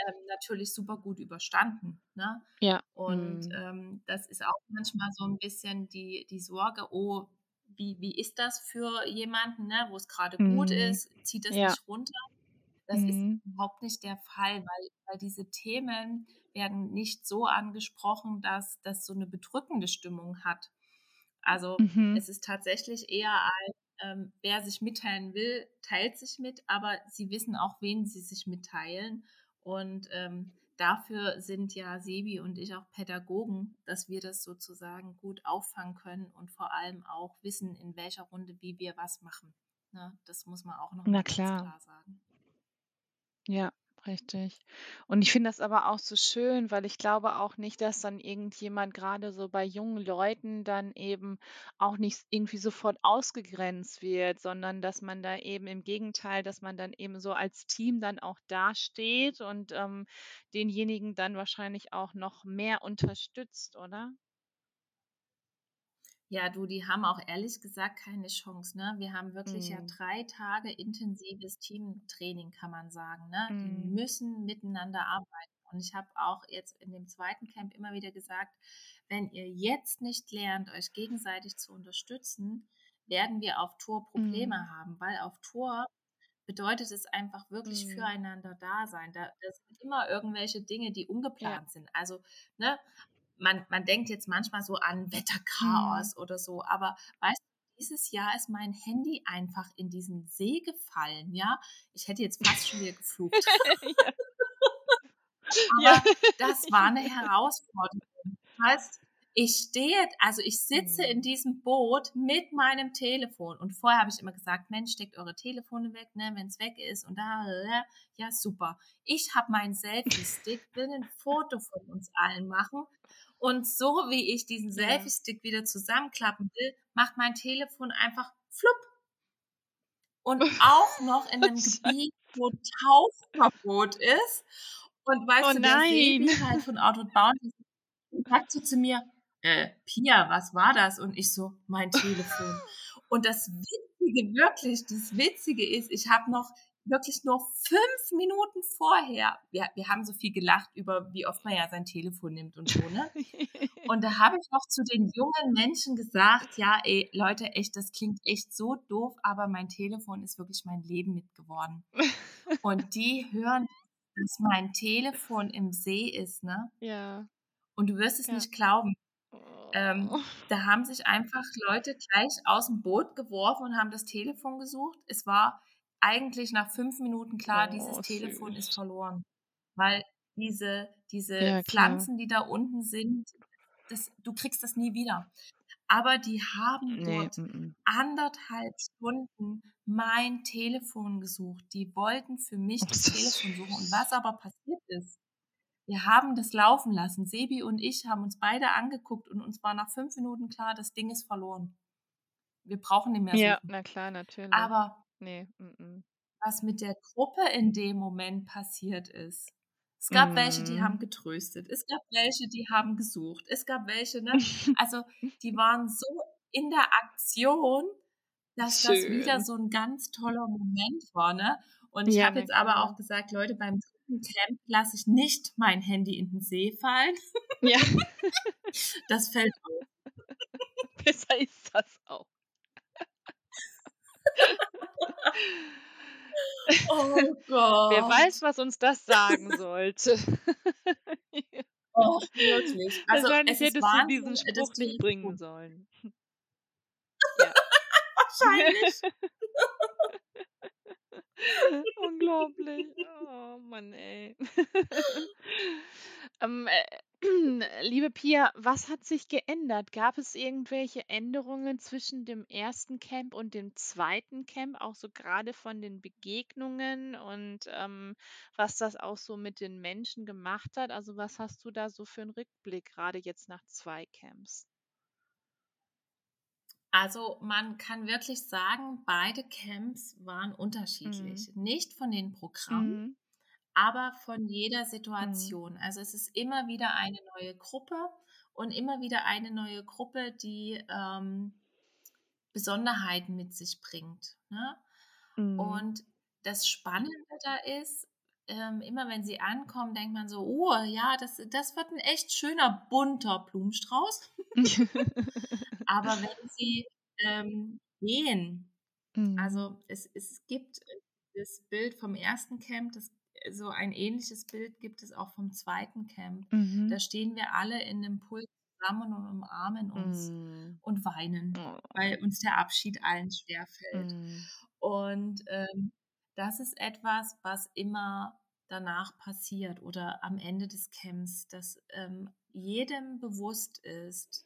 [SPEAKER 2] ähm, natürlich super gut überstanden. Ne?
[SPEAKER 1] Ja.
[SPEAKER 2] Und mhm. Ähm, das ist auch manchmal so ein bisschen die, die Sorge, oh, wie, wie ist das für jemanden, ne, wo es gerade mhm. gut ist, zieht das ja. nicht runter? Das mhm. ist überhaupt nicht der Fall, weil, weil diese Themen werden nicht so angesprochen, dass das so eine bedrückende Stimmung hat. Also mhm. es ist tatsächlich eher ein, ähm, wer sich mitteilen will, teilt sich mit, aber sie wissen auch, wen sie sich mitteilen. Und ähm, dafür sind ja Sebi und ich auch Pädagogen, dass wir das sozusagen gut auffangen können und vor allem auch wissen, in welcher Runde wie wir was machen. Ne? Das muss man auch noch
[SPEAKER 1] Na klar. klar sagen. Ja, richtig. Und ich finde das aber auch so schön, weil ich glaube auch nicht, dass dann irgendjemand gerade so bei jungen Leuten dann eben auch nicht irgendwie sofort ausgegrenzt wird, sondern dass man da eben im Gegenteil, dass man dann eben so als Team dann auch dasteht und ähm, denjenigen dann wahrscheinlich auch noch mehr unterstützt, oder?
[SPEAKER 2] Ja, du, die haben auch ehrlich gesagt keine Chance. Ne? Wir haben wirklich mm. ja drei Tage intensives Teamtraining, kann man sagen. Ne? Mm. Die müssen miteinander arbeiten. Und ich habe auch jetzt in dem zweiten Camp immer wieder gesagt, wenn ihr jetzt nicht lernt, euch gegenseitig zu unterstützen, werden wir auf Tour Probleme mm. haben, weil auf Tour bedeutet es einfach wirklich mm. füreinander da sein. Da, das sind immer irgendwelche Dinge, die ungeplant ja. sind. Also, ne, man, man denkt jetzt manchmal so an Wetterchaos mhm. oder so, aber weißt du, dieses Jahr ist mein Handy einfach in diesen See gefallen, ja. Ich hätte jetzt fast schon wieder geflucht. aber ja. das war eine Herausforderung. Das heißt, ich stehe, also ich sitze in mhm. diesem Boot mit meinem Telefon und vorher habe ich immer gesagt, Mensch, steckt eure Telefone weg, ne, wenn es weg ist und da, ja super. Ich habe meinen Selfie-Stick, will ein Foto von uns allen machen und so wie ich diesen Selfie-Stick wieder zusammenklappen will, macht mein Telefon einfach flupp. Und auch noch in einem Gebiet, wo Tauchverbot ist. Und weißt oh du, der Sebi halt von Outward Bounty sagt so zu mir, äh, Pia, was war das? Und ich so, mein Telefon. Und das Witzige, wirklich, das Witzige ist, ich habe noch wirklich nur fünf Minuten vorher, wir, wir haben so viel gelacht über, wie oft man ja sein Telefon nimmt und so, ne? Und da habe ich noch zu den jungen Menschen gesagt, ja, ey, Leute, echt, das klingt echt so doof, aber mein Telefon ist wirklich mein Leben mitgeworden. Und die hören, dass mein Telefon im See ist, ne?
[SPEAKER 1] Ja.
[SPEAKER 2] Und du wirst es ja. nicht glauben. Ähm, oh. da haben sich einfach Leute gleich aus dem Boot geworfen und haben das Telefon gesucht. Es war eigentlich nach fünf Minuten klar, oh, dieses süß. Telefon ist verloren. Weil diese, diese ja, Pflanzen, die da unten sind, das, du kriegst das nie wieder. Aber die haben nee, dort m -m. anderthalb Stunden mein Telefon gesucht. Die wollten für mich das Telefon suchen. Und was aber passiert ist, wir haben das laufen lassen. Sebi und ich haben uns beide angeguckt und uns war nach fünf Minuten klar, das Ding ist verloren. Wir brauchen nicht mehr suchen. Ja,
[SPEAKER 1] na klar, natürlich.
[SPEAKER 2] Aber
[SPEAKER 1] Nee, mm
[SPEAKER 2] was mit der Gruppe in dem Moment passiert ist. Es gab mm. welche, die haben mhm. getröstet. Es gab welche, die haben gesucht. Es gab welche, ne? Also, die waren so in der Aktion, dass Schön. das wieder so ein ganz toller Moment war, ne? Und ich ja, habe jetzt aber auch gesagt, Leute, beim ersten Camp lasse ich nicht mein Handy in den See fallen.
[SPEAKER 1] Ja.
[SPEAKER 2] Das fällt auf.
[SPEAKER 1] Besser ist das auch.
[SPEAKER 2] Oh Gott.
[SPEAKER 1] Wer weiß, was uns das sagen sollte.
[SPEAKER 2] Oh, wirklich. Also,
[SPEAKER 1] Wahrscheinlich
[SPEAKER 2] es
[SPEAKER 1] hättest du diesen Spruch nicht bringen
[SPEAKER 2] tun.
[SPEAKER 1] sollen.
[SPEAKER 2] Wahrscheinlich.
[SPEAKER 1] Unglaublich. Oh Mann, ey. ähm, äh, liebe Pia, was hat sich geändert? Gab es irgendwelche Änderungen zwischen dem ersten Camp und dem zweiten Camp, auch so gerade von den Begegnungen und ähm, was das auch so mit den Menschen gemacht hat? Also was hast du da so für einen Rückblick, gerade jetzt nach zwei Camps?
[SPEAKER 2] Also man kann wirklich sagen, beide Camps waren unterschiedlich. Nicht von den Programmen,
[SPEAKER 1] Mhm.
[SPEAKER 2] Aber von jeder Situation. Also es ist immer wieder eine neue Gruppe und immer wieder eine neue Gruppe, die ähm, Besonderheiten mit sich bringt. Ne?
[SPEAKER 1] Mhm.
[SPEAKER 2] Und das Spannende da ist, ähm, immer wenn sie ankommen, denkt man so, oh ja, das, das wird ein echt schöner bunter Blumenstrauß. Aber wenn sie ähm, gehen,
[SPEAKER 1] Mhm.
[SPEAKER 2] also es, es gibt das Bild vom ersten Camp, das, so ein ähnliches Bild gibt es auch vom zweiten Camp.
[SPEAKER 1] Mhm.
[SPEAKER 2] Da stehen wir alle in einem Pult zusammen und umarmen uns
[SPEAKER 1] Mhm.
[SPEAKER 2] und weinen,
[SPEAKER 1] Oh.
[SPEAKER 2] weil uns der Abschied allen schwerfällt.
[SPEAKER 1] Mhm.
[SPEAKER 2] Und ähm, das ist etwas, was immer danach passiert oder am Ende des Camps, dass ähm, jedem bewusst ist,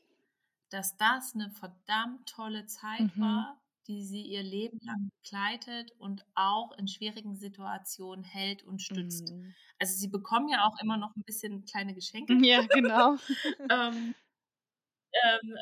[SPEAKER 2] dass das eine verdammt tolle Zeit
[SPEAKER 1] Mhm.
[SPEAKER 2] war, die sie ihr Leben lang begleitet und auch in schwierigen Situationen hält und stützt.
[SPEAKER 1] Mhm.
[SPEAKER 2] Also sie bekommen ja auch immer noch ein bisschen kleine Geschenke.
[SPEAKER 1] Ja, genau.
[SPEAKER 2] ähm, ähm,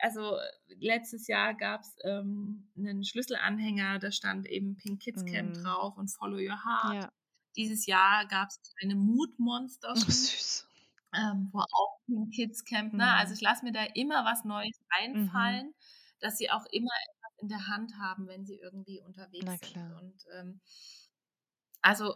[SPEAKER 2] also letztes Jahr gab es ähm, einen Schlüsselanhänger, da stand eben Pink Kids Camp
[SPEAKER 1] Mhm.
[SPEAKER 2] drauf und Follow Your Heart.
[SPEAKER 1] Ja.
[SPEAKER 2] Dieses Jahr gab es kleine Mutmonster
[SPEAKER 1] Oh, süß.
[SPEAKER 2] ähm, wo auch Pink Kids Camp, ne? Also
[SPEAKER 1] Mhm.
[SPEAKER 2] ich lasse mir da immer was Neues
[SPEAKER 1] Mhm.
[SPEAKER 2] einfallen, dass sie auch immer in der Hand haben, wenn sie irgendwie unterwegs sind. Und ähm, also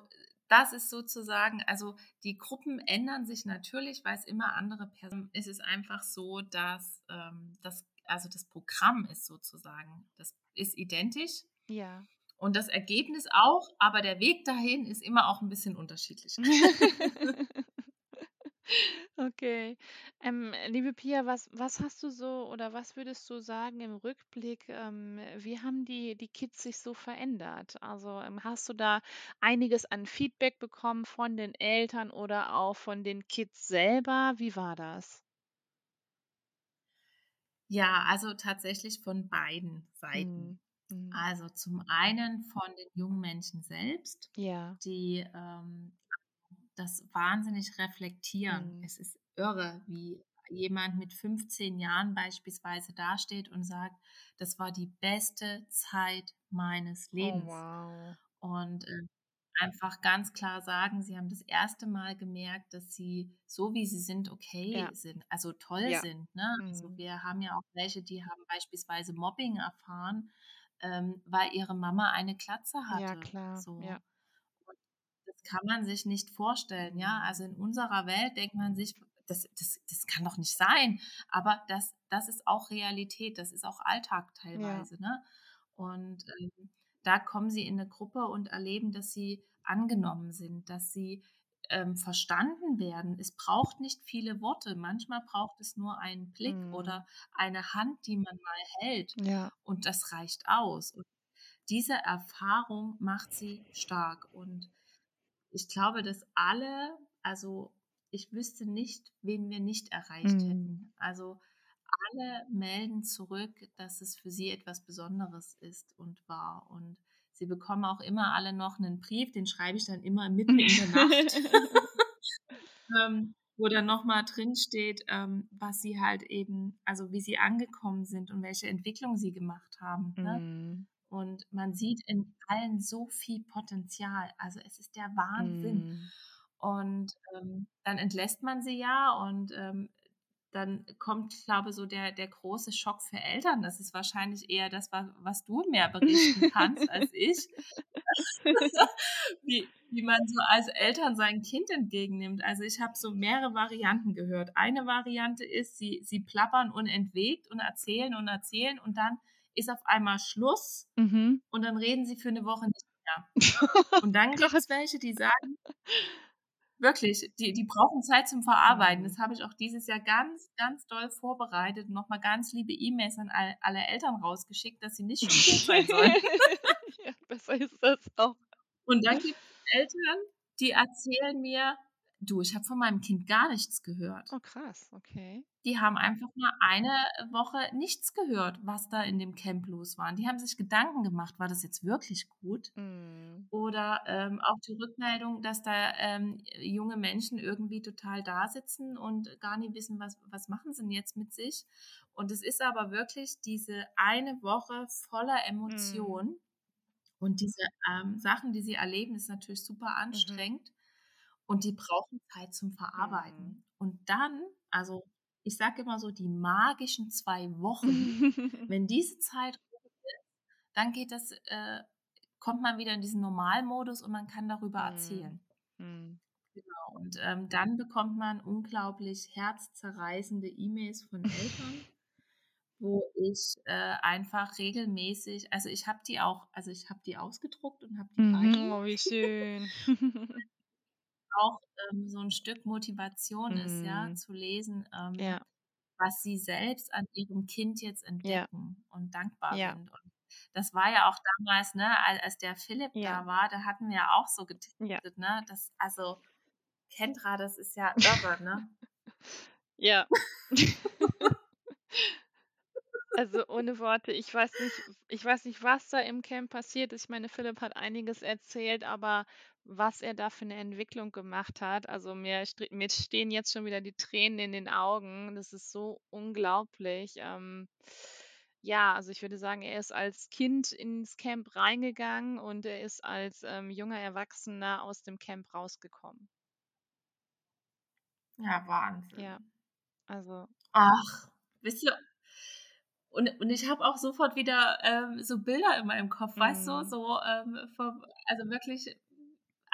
[SPEAKER 2] das ist sozusagen, also die Gruppen ändern sich natürlich, weil es immer andere Personen. Es ist einfach so, dass ähm, das, also das Programm ist sozusagen, das ist identisch
[SPEAKER 1] Ja.
[SPEAKER 2] und das Ergebnis auch, aber der Weg dahin ist immer auch ein bisschen unterschiedlich.
[SPEAKER 1] Okay. Ähm, liebe Pia, was, was hast du so oder was würdest du sagen im Rückblick, ähm, wie haben die, die Kids sich so verändert? Also ähm, hast du da einiges an Feedback bekommen von den Eltern oder auch von den Kids selber? Wie war das?
[SPEAKER 2] Ja, also tatsächlich von beiden Seiten.
[SPEAKER 1] Mhm. Mhm.
[SPEAKER 2] Also zum einen von den jungen Menschen selbst,
[SPEAKER 1] Ja.
[SPEAKER 2] die ähm, das wahnsinnig reflektieren.
[SPEAKER 1] Mhm.
[SPEAKER 2] Es ist irre, wie jemand mit 15 Jahren beispielsweise dasteht und sagt, das war die beste Zeit meines
[SPEAKER 1] Oh,
[SPEAKER 2] Lebens.
[SPEAKER 1] wow.
[SPEAKER 2] Und äh, einfach ganz klar sagen, sie haben das erste Mal gemerkt, dass sie so wie sie sind okay
[SPEAKER 1] Ja.
[SPEAKER 2] sind, also toll
[SPEAKER 1] Ja.
[SPEAKER 2] sind. Ne? Also
[SPEAKER 1] Mhm.
[SPEAKER 2] wir haben ja auch welche, die haben beispielsweise Mobbing erfahren, ähm, weil ihre Mama eine Klatze
[SPEAKER 1] Ja,
[SPEAKER 2] hatte.
[SPEAKER 1] klar.
[SPEAKER 2] So.
[SPEAKER 1] Ja.
[SPEAKER 2] Kann man sich nicht vorstellen, ja. Also
[SPEAKER 1] Mhm.
[SPEAKER 2] in unserer Welt denkt man sich, das, das, das kann doch nicht sein. Aber das, das ist auch Realität, das ist auch Alltag
[SPEAKER 1] Ja.
[SPEAKER 2] teilweise, ne? Und ähm, da kommen sie in eine Gruppe und erleben, dass sie angenommen sind, dass sie ähm, verstanden werden. Es braucht nicht viele Worte. Manchmal braucht es nur einen Blick
[SPEAKER 1] Mhm.
[SPEAKER 2] oder eine Hand, die man mal hält.
[SPEAKER 1] Ja.
[SPEAKER 2] Und das reicht aus. Und diese Erfahrung macht sie stark. Und ich glaube, dass alle, also ich wüsste nicht, wen wir nicht erreicht
[SPEAKER 1] Mhm.
[SPEAKER 2] hätten. Also alle melden zurück, dass es für sie etwas Besonderes ist und war. Und sie bekommen auch immer alle noch einen Brief, den schreibe ich dann immer mitten in der Nacht, ähm, wo dann nochmal drin steht, ähm, was sie halt eben, also wie sie angekommen sind und welche Entwicklung sie gemacht haben. Ne?
[SPEAKER 1] Mhm.
[SPEAKER 2] Und man sieht in allen so viel Potenzial. Also es ist der Wahnsinn.
[SPEAKER 1] Mhm.
[SPEAKER 2] Und ähm, dann entlässt man sie ja und ähm, dann kommt, glaube ich, so der, der große Schock für Eltern. Das ist wahrscheinlich eher das, was, was du mehr berichten kannst als ich. wie, wie man so als Eltern sein Kind entgegennimmt. Also ich habe so mehrere Varianten gehört. Eine Variante ist, sie, sie plappern unentwegt und erzählen und erzählen und dann ist auf einmal Schluss mhm. und dann reden sie für eine Woche nicht mehr. Und dann gibt es welche, die sagen, wirklich, die, die brauchen Zeit zum Verarbeiten. Mhm. Das habe ich auch dieses Jahr ganz, ganz doll vorbereitet und nochmal ganz liebe E-Mails an all, alle Eltern rausgeschickt, dass sie nicht schockiert sein sollen.
[SPEAKER 1] ja, besser ist das auch.
[SPEAKER 2] Und dann gibt es Eltern, die erzählen mir, Du, ich habe von meinem Kind gar nichts gehört.
[SPEAKER 1] Oh, krass, okay.
[SPEAKER 2] Die haben einfach mal eine Woche nichts gehört, was da in dem Camp los war. Und die haben sich Gedanken gemacht, war das jetzt wirklich gut? Mm. Oder ähm, auch die Rückmeldung, dass da ähm, junge Menschen irgendwie total da sitzen und gar nicht wissen, was, was machen sie denn jetzt mit sich. Und es ist aber wirklich diese eine Woche voller mm. Emotion. Mm. Und diese ähm, Sachen, die sie erleben, ist natürlich super mhm. anstrengend. Mhm. Und die brauchen Zeit zum Verarbeiten. Mhm. Und dann, also ich sage immer so, die magischen zwei Wochen, wenn diese Zeit ist, dann geht das, äh, kommt man wieder in diesen Normalmodus und man kann darüber erzählen. Mhm. Genau. Und ähm, dann bekommt man unglaublich herzzerreißende E-Mails von Eltern, wo ich äh, einfach regelmäßig, also ich habe die auch, also ich habe die ausgedruckt und habe die
[SPEAKER 1] mhm, Oh, wie schön.
[SPEAKER 2] auch ähm, so ein Stück Motivation mhm. ist, ja, mhm. zu lesen, ähm, ja. was sie selbst an ihrem Kind jetzt entdecken ja. und dankbar ja. sind. Und das war ja auch damals, ne, als der Philipp da war, da hatten wir ja auch so getestet, ne, das, also Kendra, das ist ja irre, ne?
[SPEAKER 1] ja. Also ohne Worte, ich weiß nicht, ich weiß nicht, was da im Camp passiert ist. Ich meine, Philipp hat einiges erzählt, aber was er da für eine Entwicklung gemacht hat, also mir, mir stehen jetzt schon wieder die Tränen in den Augen. Das ist so unglaublich. Ähm, ja, also ich würde sagen, er ist als Kind ins Camp reingegangen und er ist als ähm, junger Erwachsener aus dem Camp rausgekommen.
[SPEAKER 2] Ja, Wahnsinn.
[SPEAKER 1] Ja, also.
[SPEAKER 2] Ach, wisst ihr, und, und ich habe auch sofort wieder ähm, so Bilder in meinem Kopf, mhm. weißt du, mhm. so, ähm, vom, also wirklich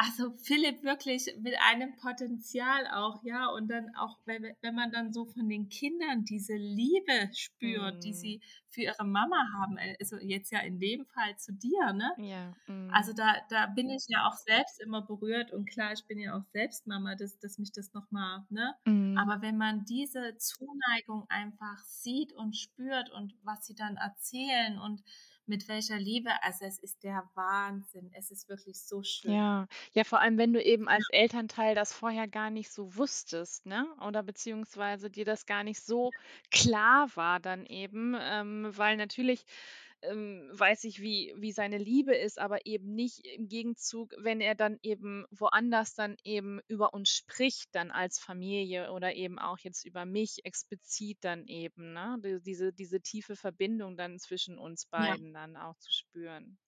[SPEAKER 2] also Philipp wirklich mit einem Potenzial auch, ja, und dann auch, wenn, wenn man dann so von den Kindern diese Liebe spürt, mm. die sie für ihre Mama haben, äh, also jetzt ja in dem Fall zu dir, ne?
[SPEAKER 1] Ja.
[SPEAKER 2] Mm. Also da, da bin ich ja auch selbst immer berührt und klar, ich bin ja auch selbst Mama, dass, dass mich das nochmal, ne? Mm. Aber wenn man diese Zuneigung einfach sieht und spürt und was sie dann erzählen und mit welcher Liebe. Also es ist der Wahnsinn. Es ist wirklich so schön.
[SPEAKER 1] Ja, ja, vor allem, wenn du eben als Elternteil das vorher gar nicht so wusstest, ne? Oder beziehungsweise dir das gar nicht so klar war dann eben, ähm, weil natürlich ähm, weiß ich, wie, wie seine Liebe ist, aber eben nicht im Gegenzug, wenn er dann eben woanders dann eben über uns spricht, dann als Familie oder eben auch jetzt über mich explizit dann eben, ne? Diese, diese tiefe Verbindung dann zwischen uns beiden ja. dann auch zu spüren.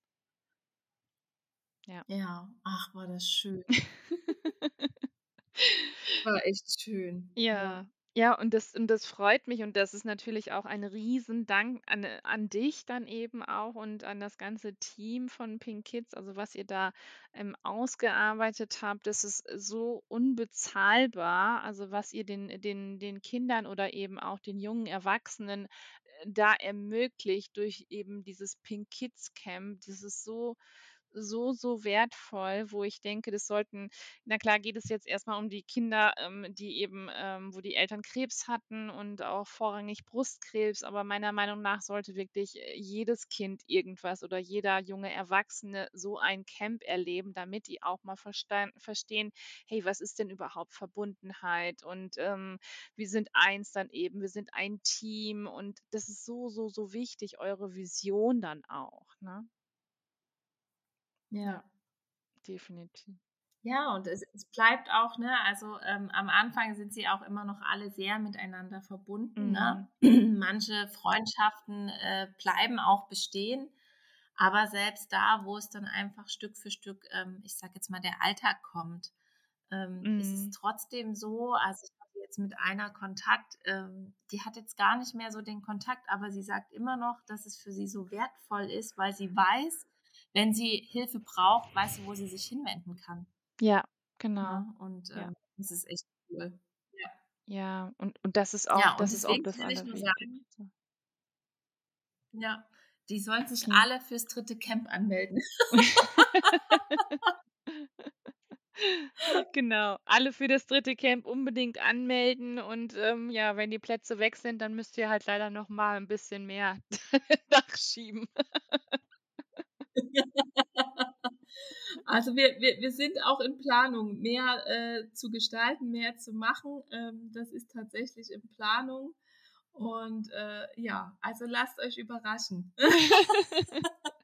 [SPEAKER 2] Ja. Ja, ach, war das schön. war echt schön.
[SPEAKER 1] Ja, ja. Und das und das freut mich und das ist natürlich auch ein Riesendank an an dich dann eben auch und an das ganze Team von Pink Kids, also was ihr da, ähm, ausgearbeitet habt. Das ist so unbezahlbar, also was ihr den den den Kindern oder eben auch den jungen Erwachsenen, äh, da ermöglicht durch eben dieses Pink Kids Camp. Das ist so so, so wertvoll, wo ich denke, das sollten, na klar geht es jetzt erstmal um die Kinder, ähm, die eben, ähm, wo die Eltern Krebs hatten und auch vorrangig Brustkrebs, aber meiner Meinung nach sollte wirklich äh, jedes Kind irgendwas oder jeder junge Erwachsene so ein Camp erleben, damit die auch mal verstehen, hey, was ist denn überhaupt Verbundenheit und ähm, wir sind eins dann eben, wir sind ein Team und das ist so, so, so wichtig, eure Vision dann auch, ne?
[SPEAKER 2] Ja.
[SPEAKER 1] Definitiv.
[SPEAKER 2] Ja, und es, es bleibt auch, ne, also ähm, am Anfang sind sie auch immer noch alle sehr miteinander verbunden. Ne? Mhm. Ne? Manche Freundschaften äh, bleiben auch bestehen, aber selbst da, wo es dann einfach Stück für Stück, ähm, ich sag jetzt mal, der Alltag kommt, ähm, mhm. ist es mhm. trotzdem so, also ich hatte jetzt mit einer Kontakt, ähm, die hat jetzt gar nicht mehr so den Kontakt, aber sie sagt immer noch, dass es für sie so wertvoll ist, weil sie weiß, wenn sie Hilfe braucht, weiß sie, wo sie sich hinwenden kann.
[SPEAKER 1] Ja, genau.
[SPEAKER 2] Ja, ne? und
[SPEAKER 1] ja.
[SPEAKER 2] Ähm, das ist echt cool. Ja,
[SPEAKER 1] ja und, und das ist auch,
[SPEAKER 2] ja,
[SPEAKER 1] das ist auch das Allerwichtigste.
[SPEAKER 2] Ja, die sollen sich okay. alle fürs dritte Camp anmelden.
[SPEAKER 1] genau, alle für das dritte Camp unbedingt anmelden und ähm, ja, wenn die Plätze weg sind, dann müsst ihr halt leider noch mal ein bisschen mehr nachschieben.
[SPEAKER 2] Also wir, wir, wir sind auch in Planung, mehr äh, zu gestalten, mehr zu machen. Ähm, das ist tatsächlich in Planung. Und äh, ja, also lasst euch überraschen.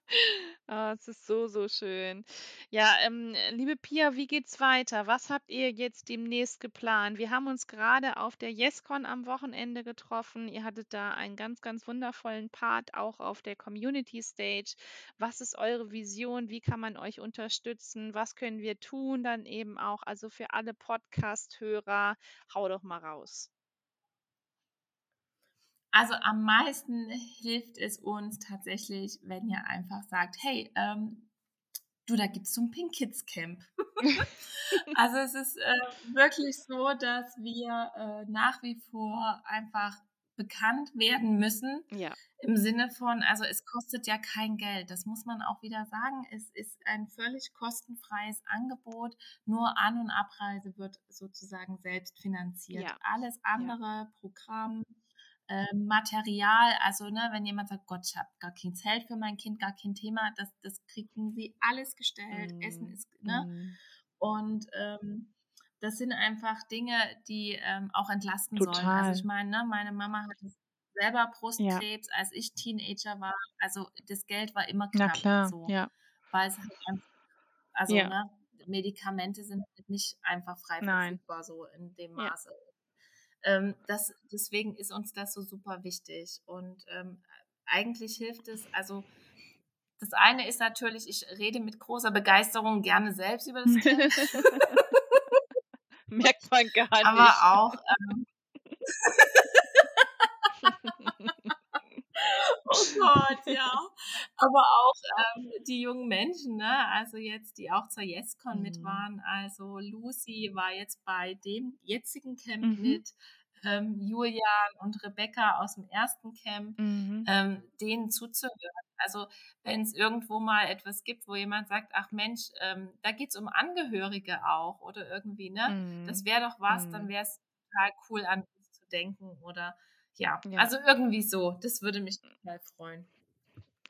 [SPEAKER 1] Oh, es ist so, so schön. Ja, ähm, liebe Pia, wie geht's weiter? Was habt ihr jetzt demnächst geplant? Wir haben uns gerade auf der YesCon am Wochenende getroffen. Ihr hattet da einen ganz, ganz wundervollen Part auch auf der Community Stage. Was ist eure Vision? Wie kann man euch unterstützen? Was können wir tun dann eben auch? Also für alle Podcast-Hörer, hau doch mal raus.
[SPEAKER 2] Also am meisten hilft es uns tatsächlich, wenn ihr einfach sagt, hey, ähm, du, da gibt es so ein Pink Kids Camp. also es ist äh, wirklich so, dass wir äh, nach wie vor einfach bekannt werden müssen.
[SPEAKER 1] Ja.
[SPEAKER 2] Im Sinne von, also es kostet ja kein Geld. Das muss man auch wieder sagen. Es ist ein völlig kostenfreies Angebot. Nur An- und Abreise wird sozusagen selbst finanziert.
[SPEAKER 1] Ja.
[SPEAKER 2] Alles andere, ja. Programm, ähm, Material, also ne, wenn jemand sagt, Gott, ich habe gar kein Zelt für mein Kind, gar kein Thema, das, das kriegen sie alles gestellt, mm. Essen ist, ne? Mm. Und ähm, das sind einfach Dinge, die ähm, auch entlasten Total. sollen. Also ich meine, ne, meine Mama hatte selber Brustkrebs, ja. als ich Teenager war. Also das Geld war immer knapp.
[SPEAKER 1] Na klar,
[SPEAKER 2] so,
[SPEAKER 1] ja.
[SPEAKER 2] Weil es halt einfach, also ja. ne, Medikamente sind halt nicht einfach frei Nein. verfügbar so in dem Maße. Ähm, das, deswegen ist uns das so super wichtig. Und ähm, eigentlich hilft es, also das eine ist natürlich, ich rede mit großer Begeisterung gerne selbst über das Kind.
[SPEAKER 1] Merkt man gar nicht.
[SPEAKER 2] Aber auch. Ähm, oh Gott, ja. Aber auch ähm, die jungen Menschen, ne? Also jetzt, die auch zur YesCon mhm. mit waren. Also Lucy war jetzt bei dem jetzigen Camp mhm. mit. Ähm, Julian und Rebecca aus dem ersten Camp, mhm. ähm, denen zuzuhören. Also wenn es irgendwo mal etwas gibt, wo jemand sagt, ach Mensch, ähm, da geht es um Angehörige auch oder irgendwie, ne? Mhm. Das wäre doch was, dann mhm. wäre es total cool an uns zu denken oder ja, ja, also irgendwie so. Das würde mich total freuen.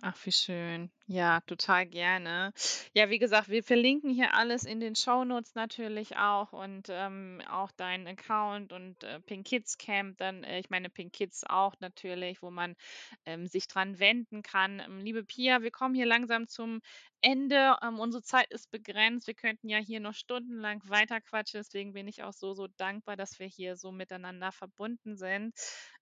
[SPEAKER 1] Ach, wie schön. Ja, total gerne. Ja, wie gesagt, wir verlinken hier alles in den Shownotes natürlich auch und ähm, auch deinen Account und äh, Pink Kids Camp, dann, äh, ich meine Pink Kids auch natürlich, wo man ähm, sich dran wenden kann. Ähm, liebe Pia, wir kommen hier langsam zum Ende. Ähm, unsere Zeit ist begrenzt. Wir könnten ja hier noch stundenlang weiterquatschen. Deswegen bin ich auch so, so dankbar, dass wir hier so miteinander verbunden sind,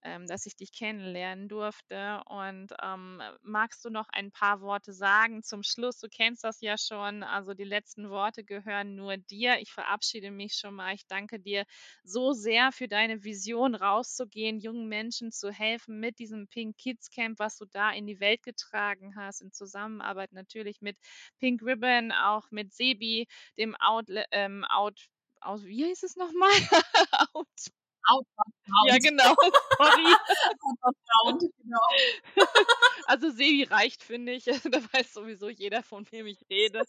[SPEAKER 1] ähm, dass ich dich kennenlernen durfte. Und ähm, magst du noch ein paar Worte sagen zum Schluss? Du kennst das ja schon. Also die letzten Worte gehören nur dir. Ich verabschiede mich schon mal. Ich danke dir so sehr für deine Vision, rauszugehen, jungen Menschen zu helfen mit diesem Pink Kids Camp, was du da in die Welt getragen hast, in Zusammenarbeit natürlich mit Pink Ribbon, auch mit Sebi, dem Outlet, ähm, Out, aus, wie hieß es nochmal?
[SPEAKER 2] Out. Outbound.
[SPEAKER 1] Ja, genau. Sorry. Genau. Also Sebi reicht, finde ich. Da weiß sowieso jeder, von wem ich rede.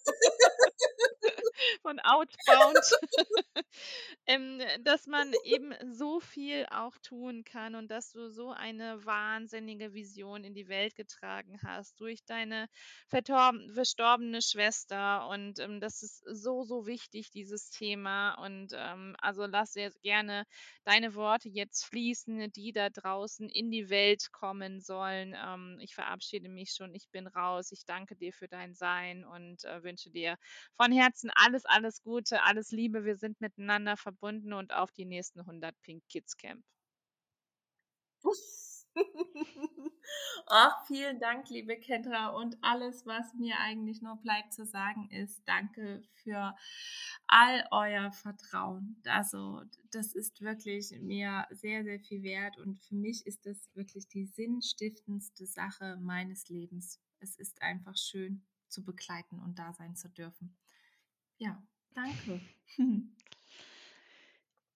[SPEAKER 1] Von Outbound, ähm, dass man eben so viel auch tun kann und dass du so eine wahnsinnige Vision in die Welt getragen hast durch deine verstorbene Schwester. Und ähm, das ist so, so wichtig, dieses Thema. Und ähm, also lass jetzt gerne deine Worte jetzt fließen, die da draußen in die Welt kommen sollen. Ähm, ich verabschiede mich schon, ich bin raus, ich danke dir für dein Sein und äh, wünsche dir von Herzen alles, alles Gute, alles Liebe. Wir sind miteinander verbunden und auf die nächsten 100 Pink Kids Camp.
[SPEAKER 2] Ach, vielen Dank, liebe Kendra. Und alles, was mir eigentlich nur bleibt zu sagen, ist danke für all euer Vertrauen. Also, das ist wirklich mir sehr, sehr viel wert. Und für mich ist das wirklich die sinnstiftendste Sache meines Lebens. Es ist einfach schön zu begleiten und da sein zu dürfen. Ja, danke.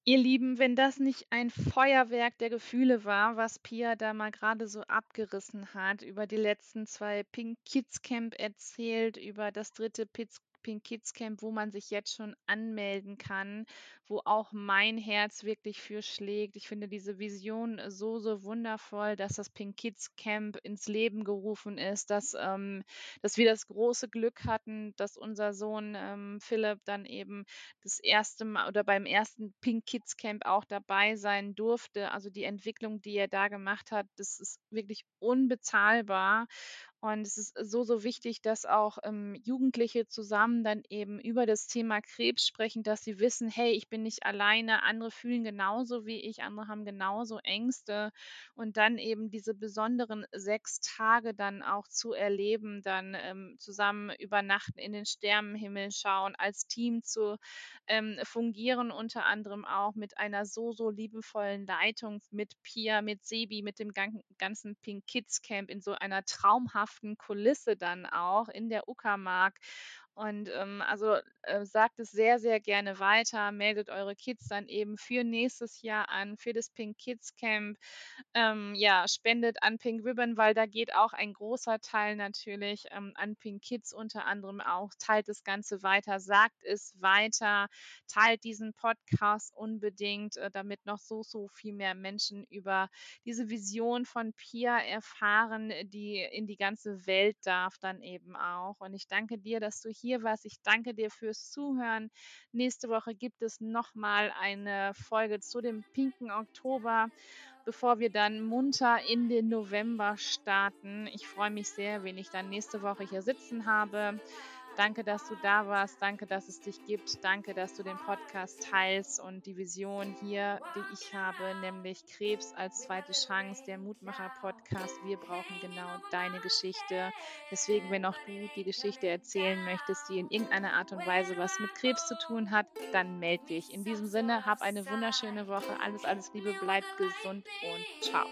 [SPEAKER 1] Ihr Lieben, wenn das nicht ein Feuerwerk der Gefühle war, was Pia da mal gerade so abgerissen hat, über die letzten zwei Pink Kids Camp erzählt, über das dritte Piz Pink Kids Camp, wo man sich jetzt schon anmelden kann, wo auch mein Herz wirklich für schlägt. Ich finde diese Vision so, so wundervoll, dass das Pink Kids Camp ins Leben gerufen ist, dass, ähm, dass wir das große Glück hatten, dass unser Sohn ähm, Philipp dann eben das erste Mal oder beim ersten Pink Kids Camp auch dabei sein durfte. Also die Entwicklung, die er da gemacht hat, das ist wirklich unbezahlbar. Und es ist so, so wichtig, dass auch ähm, Jugendliche zusammen dann eben über das Thema Krebs sprechen, dass sie wissen, hey, ich bin nicht alleine, andere fühlen genauso wie ich, andere haben genauso Ängste. Und dann eben diese besonderen sechs Tage dann auch zu erleben, dann ähm, zusammen übernachten, in den Sternenhimmel schauen, als Team zu ähm, fungieren, unter anderem auch mit einer so, so liebevollen Leitung, mit Pia, mit Sebi, mit dem ganzen Pink Kids Camp in so einer traumhaften traumhaften Kulisse dann auch in der Uckermark. Und ähm, also äh, sagt es sehr, sehr gerne weiter. Meldet eure Kids dann eben für nächstes Jahr an, für das Pink Kids Camp. Ähm, ja, spendet an Pink Ribbon, weil da geht auch ein großer Teil natürlich ähm, an Pink Kids unter anderem auch. Teilt das Ganze weiter, sagt es weiter, teilt diesen Podcast unbedingt, äh, damit noch so, so viel mehr Menschen über diese Vision von Pia erfahren, die in die ganze Welt darf dann eben auch. Und ich danke dir, dass du hier hier warst. Ich danke dir fürs Zuhören. Nächste Woche gibt es nochmal eine Folge zu dem pinken Oktober, bevor wir dann munter in den November starten. Ich freue mich sehr, wen ich dann nächste Woche hier sitzen habe. Danke, dass du da warst. Danke, dass es dich gibt. Danke, dass du den Podcast teilst und die Vision hier, die ich habe, nämlich Krebs als zweite Chance, der Mutmacher-Podcast. Wir brauchen genau deine Geschichte. Deswegen, wenn auch du die Geschichte erzählen möchtest, die in irgendeiner Art und Weise was mit Krebs zu tun hat, dann melde dich. In diesem Sinne, hab eine wunderschöne Woche. Alles, alles Liebe, bleib gesund und ciao.